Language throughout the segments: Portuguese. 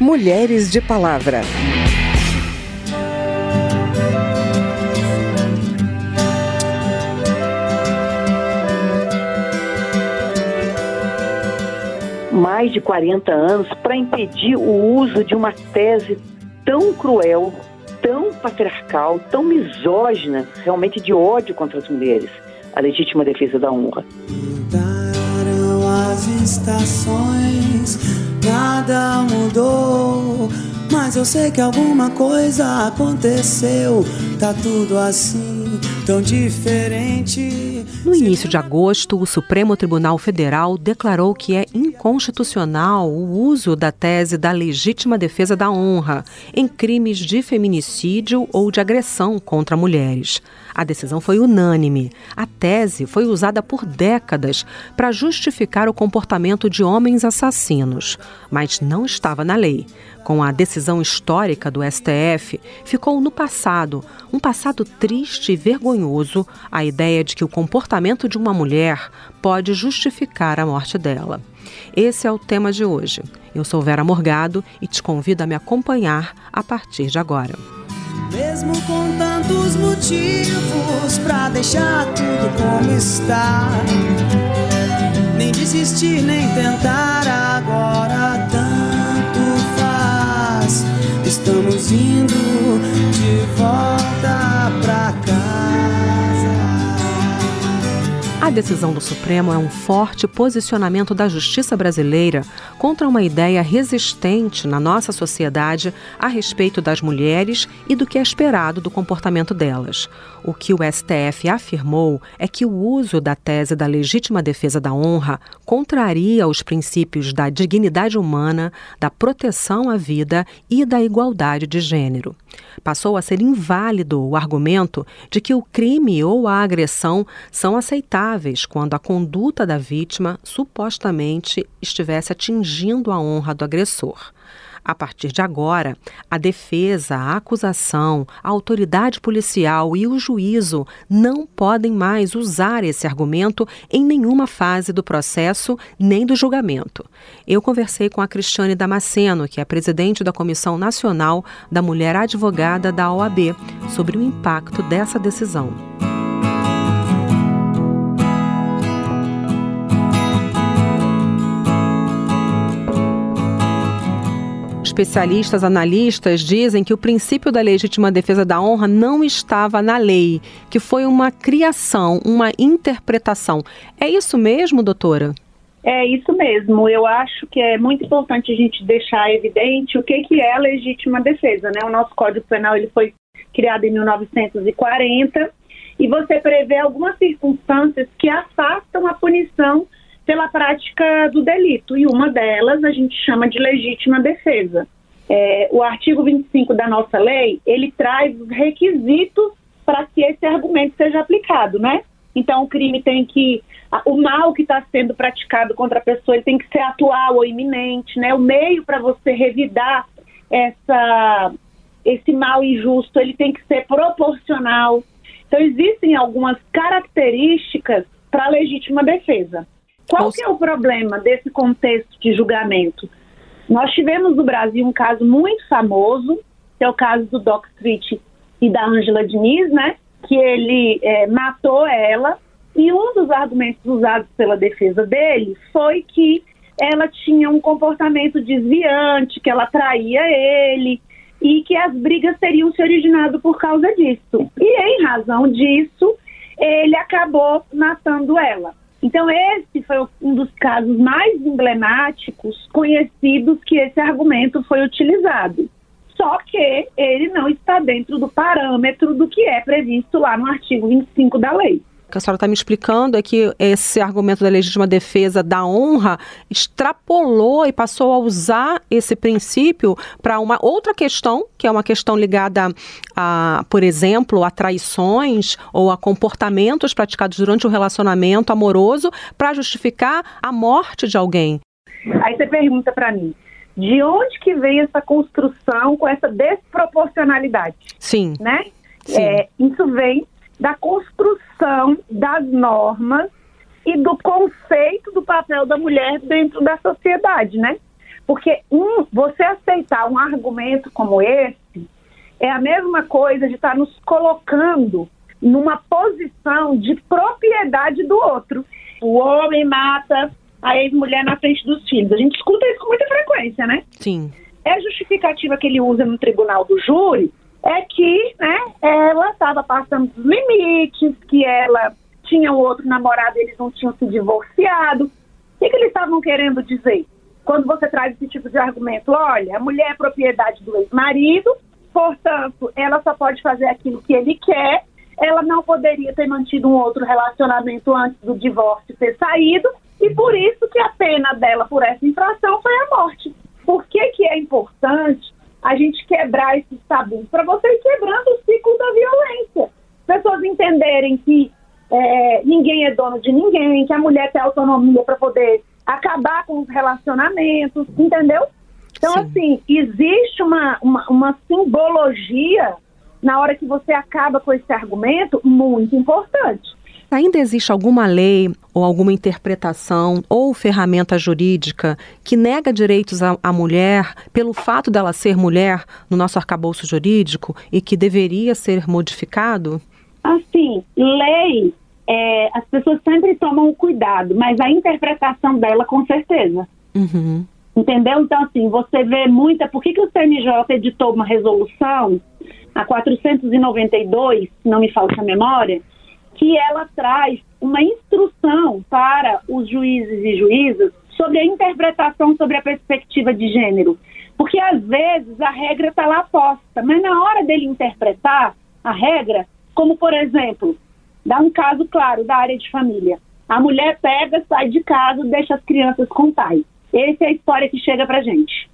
Mulheres de Palavra. mais de 40 anos para impedir o uso de uma tese tão cruel, tão patriarcal, tão misógina, realmente de ódio contra as mulheres, a legítima defesa da honra. Mudaram as estações, nada mudou, mas eu sei que alguma coisa aconteceu, tá tudo assim, tão diferente. No início de agosto, o Supremo Tribunal Federal declarou que é inconstitucional o uso da tese da legítima defesa da honra em crimes de feminicídio ou de agressão contra mulheres. A decisão foi unânime. A tese foi usada por décadas para justificar o comportamento de homens assassinos, mas não estava na lei. Com a decisão histórica do STF, ficou no passado, um passado triste e vergonhoso, a ideia de que o comportamento de uma mulher pode justificar a morte dela. Esse é o tema de hoje. Eu sou Vera Morgado e te convido a me acompanhar a partir de agora. Mesmo com tantos motivos pra deixar tudo como está, nem desistir, nem tentar decisão do Supremo é um forte posicionamento da justiça brasileira contra uma ideia resistente na nossa sociedade a respeito das mulheres e do que é esperado do comportamento delas. O que o STF afirmou é que o uso da tese da legítima defesa da honra contraria os princípios da dignidade humana, da proteção à vida e da igualdade de gênero. Passou a ser inválido o argumento de que o crime ou a agressão são aceitáveis quando a conduta da vítima supostamente estivesse atingindo a honra do agressor. A partir de agora, a defesa, a acusação, a autoridade policial e o juízo não podem mais usar esse argumento em nenhuma fase do processo nem do julgamento. Eu conversei com a Cristiane Damasceno, que é presidente da Comissão Nacional da Mulher Advogada da OAB, sobre o impacto dessa decisão. Especialistas, analistas dizem que o princípio da legítima defesa da honra não estava na lei, que foi uma criação, uma interpretação. É isso mesmo, doutora? É isso mesmo. Eu acho que é muito importante a gente deixar evidente o que, que é a legítima defesa. Né? O nosso Código Penal ele foi criado em 1940 e você prevê algumas circunstâncias que afastam a punição pela prática do delito, e uma delas a gente chama de legítima defesa. É, o artigo 25 da nossa lei, ele traz os requisitos para que esse argumento seja aplicado, né? Então, o crime tem que. O mal que está sendo praticado contra a pessoa tem que ser atual ou iminente, né? O meio para você revidar essa, esse mal injusto ele tem que ser proporcional. Então, existem algumas características para a legítima defesa. Qual que é o problema desse contexto de julgamento? Nós tivemos no Brasil um caso muito famoso, que é o caso do Doc Street e da Angela Diniz, né? Que ele é, matou ela e um dos argumentos usados pela defesa dele foi que ela tinha um comportamento desviante, que ela traía ele e que as brigas teriam se originado por causa disso. E em razão disso, ele acabou matando ela. Então, esse foi um dos casos mais emblemáticos, conhecidos, que esse argumento foi utilizado. Só que ele não está dentro do parâmetro do que é previsto lá no artigo 25 da lei que a senhora está me explicando é que esse argumento da legítima defesa da honra extrapolou e passou a usar esse princípio para uma outra questão, que é uma questão ligada a, por exemplo, a traições ou a comportamentos praticados durante o relacionamento amoroso para justificar a morte de alguém. Aí você pergunta para mim, de onde que vem essa construção com essa desproporcionalidade? Sim. Né? Sim. É, isso vem da construção das normas e do conceito do papel da mulher dentro da sociedade, né? Porque um, você aceitar um argumento como esse é a mesma coisa de estar nos colocando numa posição de propriedade do outro. O homem mata a ex-mulher na frente dos filhos. A gente escuta isso com muita frequência, né? Sim. É a justificativa que ele usa no tribunal do júri é que né, ela estava passando dos limites, que ela tinha um outro namorado, eles não tinham se divorciado. O que, que eles estavam querendo dizer? Quando você traz esse tipo de argumento, olha, a mulher é propriedade do ex-marido, portanto, ela só pode fazer aquilo que ele quer, ela não poderia ter mantido um outro relacionamento antes do divórcio ter saído, e por isso que a pena dela por essa infração foi a morte. Por que, que é importante a gente quebrar esses tabus? Para você ir quebrando o ciclo da violência. Pessoas entenderem que é, ninguém é dono de ninguém, que a mulher tem autonomia para poder acabar com os relacionamentos, entendeu? Então, Sim. assim, existe uma, uma, uma simbologia na hora que você acaba com esse argumento muito importante. Ainda existe alguma lei ou alguma interpretação ou ferramenta jurídica que nega direitos à, mulher pelo fato dela ser mulher no nosso arcabouço jurídico e que deveria ser modificado? Assim, lei, é, as pessoas sempre tomam cuidado, mas a interpretação dela, com certeza. Uhum. Entendeu? Então, assim, você vê muita. Por que, que o CNJ editou uma resolução, a 492, se não me falta a memória, que ela traz uma instrução para os juízes e juízas sobre a interpretação sobre a perspectiva de gênero. Porque às vezes a regra está lá posta, mas na hora dele interpretar a regra, como por exemplo, dá um caso claro da área de família. A mulher pega, sai de casa, deixa as crianças com o pai. Essa é a história que chega pra gente.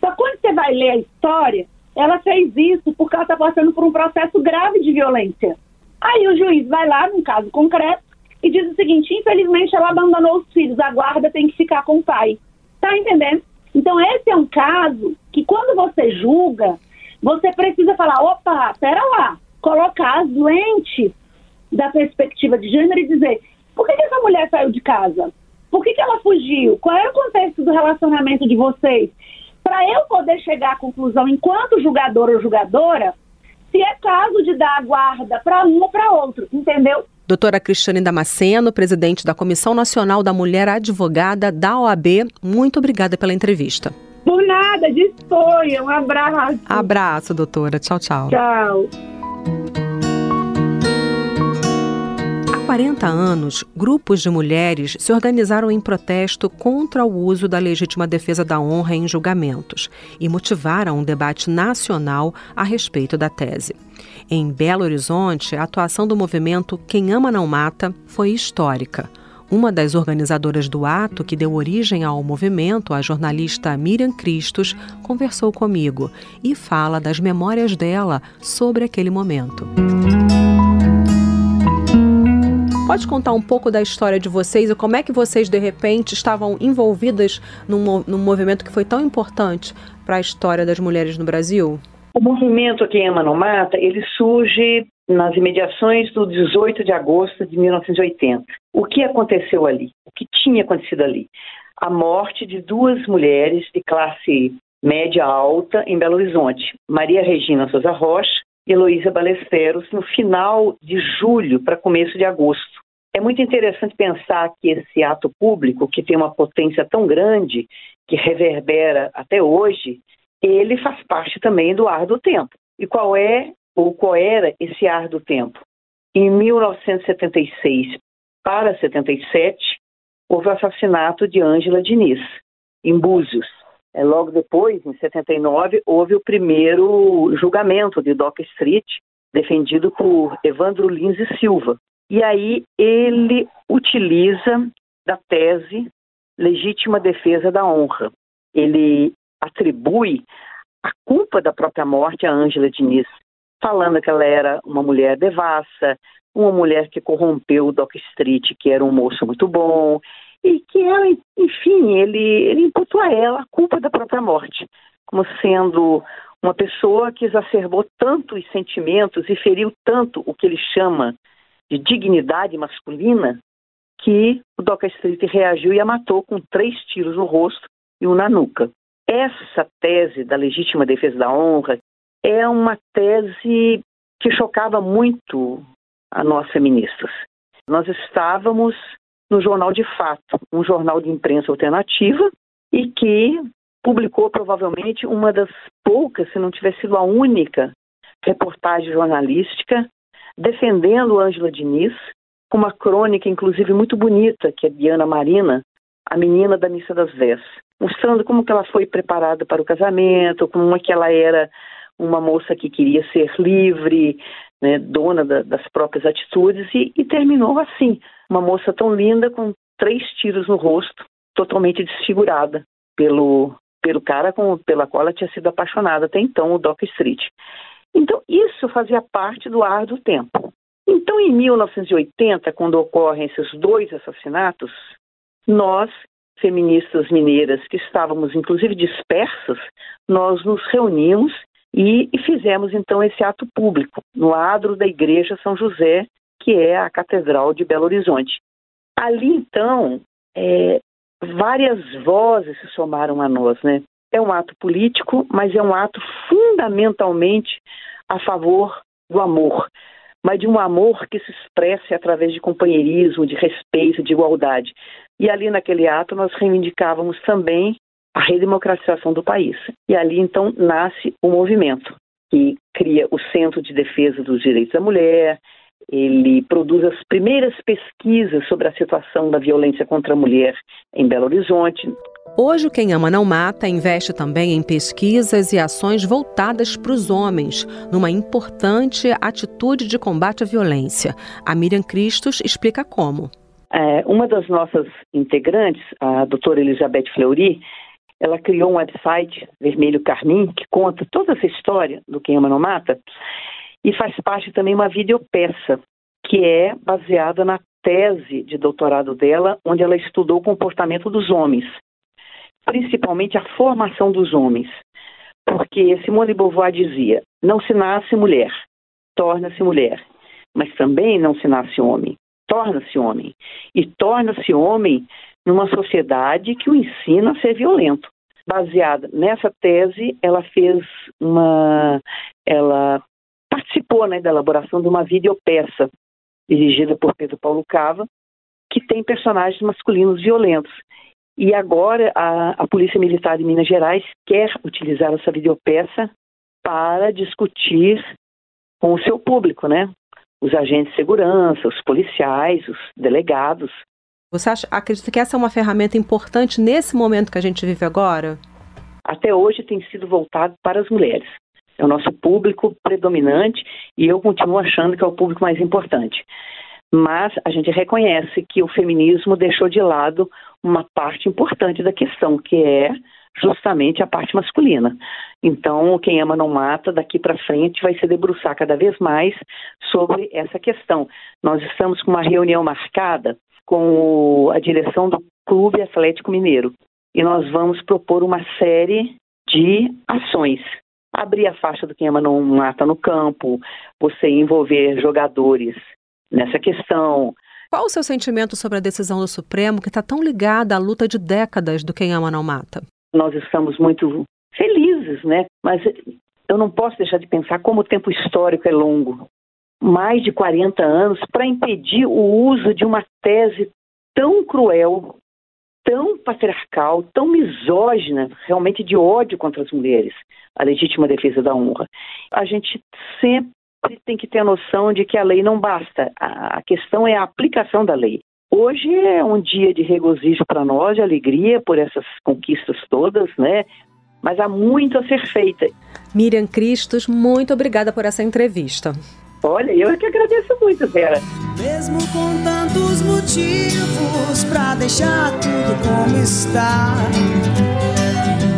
Só quando você vai ler a história, ela fez isso porque ela está passando por um processo grave de violência. Aí o juiz vai lá, num caso concreto, e diz o seguinte: infelizmente ela abandonou os filhos, a guarda tem que ficar com o pai. Tá entendendo? Então, esse é um caso que, quando você julga, você precisa falar: opa, pera lá, colocar as lentes da perspectiva de gênero e dizer: por que, que essa mulher saiu de casa? Por que, que ela fugiu? Qual é o contexto do relacionamento de vocês? Para eu poder chegar à conclusão, enquanto julgador ou julgadora, se é caso de dar a guarda para um ou para outro, entendeu? Doutora Cristiane Damasceno, presidente da Comissão Nacional da Mulher Advogada da OAB, muito obrigada pela entrevista. Por nada, disponha. Um abraço. Abraço, doutora. Tchau, tchau. Tchau. 40 anos, grupos de mulheres se organizaram em protesto contra o uso da legítima defesa da honra em julgamentos e motivaram um debate nacional a respeito da tese. Em Belo Horizonte, a atuação do movimento Quem Ama Não Mata foi histórica. Uma das organizadoras do ato que deu origem ao movimento, a jornalista Miriam Cristos, conversou comigo e fala das memórias dela sobre aquele momento. Pode contar um pouco da história de vocês e como é que vocês, de repente, estavam envolvidas num, num movimento que foi tão importante para a história das mulheres no Brasil? O movimento Quem Ama Não Mata, ele surge nas imediações do 18 de agosto de 1980. O que aconteceu ali? O que tinha acontecido ali? A morte de duas mulheres de classe média alta em Belo Horizonte, Maria Regina Souza Rocha Heloísa Balesteros no final de julho para começo de agosto. É muito interessante pensar que esse ato público, que tem uma potência tão grande, que reverbera até hoje, ele faz parte também do ar do tempo. E qual é ou qual era esse ar do tempo? Em 1976 para 77, houve o assassinato de Ângela Diniz, em Búzios. É, logo depois, em 79, houve o primeiro julgamento de Dock Street, defendido por Evandro Lins e Silva. E aí ele utiliza da tese legítima defesa da honra. Ele atribui a culpa da própria morte a Ângela Diniz, falando que ela era uma mulher devassa, uma mulher que corrompeu o Dock Street, que era um moço muito bom, e que ela, enfim, ele, ele imputou a ela a culpa da própria morte, como sendo uma pessoa que exacerbou tanto os sentimentos e feriu tanto o que ele chama de dignidade masculina, que o Doca Street reagiu e a matou com três tiros no rosto e um na nuca. essa tese da legítima defesa da honra é uma tese que chocava muito a nós feministas. Nós estávamos no Jornal de Fato, um jornal de imprensa alternativa e que publicou provavelmente uma das poucas, se não tivesse sido a única, reportagem jornalística defendendo Ângela Diniz, com uma crônica, inclusive, muito bonita, que é Diana Marina, a menina da Missa das Vés, mostrando como que ela foi preparada para o casamento, como é que ela era uma moça que queria ser livre, né, dona da, das próprias atitudes, e, e terminou assim, uma moça tão linda com três tiros no rosto, totalmente desfigurada pelo, pelo cara com, pela qual ela tinha sido apaixonada até então, o Doc Street. Então, isso fazia parte do ar do tempo. Então, em 1980, quando ocorrem esses dois assassinatos, nós, feministas mineiras que estávamos inclusive dispersas, nós nos reunimos e, e fizemos então esse ato público no adro da Igreja São José, que é a Catedral de Belo Horizonte. Ali então, é, várias vozes se somaram a nós, né? É um ato político, mas é um ato fundamentalmente a favor do amor, mas de um amor que se expresse através de companheirismo, de respeito, de igualdade. E ali naquele ato nós reivindicávamos também a redemocratização do país. E ali então nasce o movimento que cria o Centro de Defesa dos Direitos da Mulher, ele produz as primeiras pesquisas sobre a situação da violência contra a mulher em Belo Horizonte. Hoje, o Quem Ama Não Mata investe também em pesquisas e ações voltadas para os homens, numa importante atitude de combate à violência. A Miriam Cristos explica como. É, uma das nossas integrantes, a doutora Elizabeth Fleury, ela criou um website, Vermelho Carmim, que conta toda essa história do Quem Ama Não Mata, e faz parte também uma videopeça que é baseada na tese de doutorado dela, onde ela estudou o comportamento dos homens, principalmente a formação dos homens. Porque Simone de Beauvoir dizia: não se nasce mulher, torna-se mulher, mas também não se nasce homem, torna-se homem. E torna-se homem numa sociedade que o ensina a ser violento. Baseada nessa tese, ela fez uma. Ela participou né, da elaboração de uma videopeça dirigida por Pedro Paulo Cava, que tem personagens masculinos violentos. E agora a, a Polícia Militar de Minas Gerais quer utilizar essa videopeça para discutir com o seu público, né? Os agentes de segurança, os policiais, os delegados. Você acha, acredita que essa é uma ferramenta importante nesse momento que a gente vive agora? Até hoje tem sido voltado para as mulheres é o nosso público predominante e eu continuo achando que é o público mais importante. Mas a gente reconhece que o feminismo deixou de lado uma parte importante da questão, que é justamente a parte masculina. Então, quem ama não mata, daqui para frente vai se debruçar cada vez mais sobre essa questão. Nós estamos com uma reunião marcada com a direção do Clube Atlético Mineiro e nós vamos propor uma série de ações abrir a faixa do quem ama não mata no campo, você envolver jogadores nessa questão. Qual o seu sentimento sobre a decisão do Supremo que está tão ligada à luta de décadas do quem ama não mata? Nós estamos muito felizes, né? Mas eu não posso deixar de pensar como o tempo histórico é longo. Mais de 40 anos para impedir o uso de uma tese tão cruel, tão patriarcal, tão misógina, realmente de ódio contra as mulheres, a legítima defesa da honra. A gente sempre tem que ter a noção de que a lei não basta, a questão é a aplicação da lei. Hoje é um dia de regozijo para nós, de alegria por essas conquistas todas, né? Mas há muito a ser feito. Miriam Cristos, muito obrigada por essa entrevista. Olha, eu é que agradeço muito, Vera. Mesmo com tantos motivos para deixar tudo como está,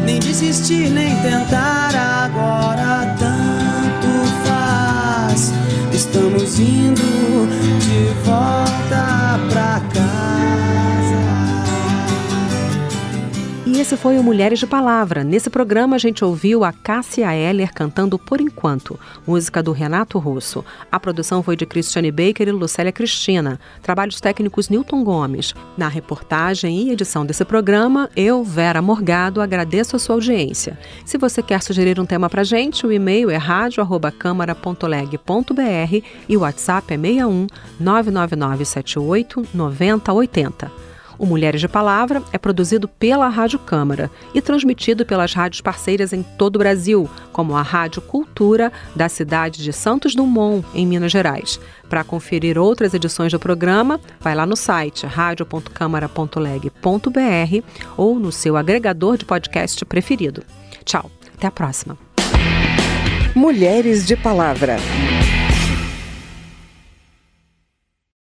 nem desistir, nem tentar agora tanto faz. Estamos indo de volta pra casa Esse foi o Mulheres de Palavra. Nesse programa a gente ouviu a Cássia Eller cantando Por Enquanto, música do Renato Russo. A produção foi de Cristiane Baker e Lucélia Cristina. Trabalhos técnicos Newton Gomes. Na reportagem e edição desse programa, eu, Vera Morgado, agradeço a sua audiência. Se você quer sugerir um tema pra gente, o e-mail é rádio@câmara.leg.br e o WhatsApp é 61 99978 9080. O Mulheres de Palavra é produzido pela Rádio Câmara e transmitido pelas rádios parceiras em todo o Brasil, como a Rádio Cultura da cidade de Santos Dumont, em Minas Gerais. Para conferir outras edições do programa, vai lá no site radio.câmara.leg.br ou no seu agregador de podcast preferido. Tchau, até a próxima. Mulheres de Palavra.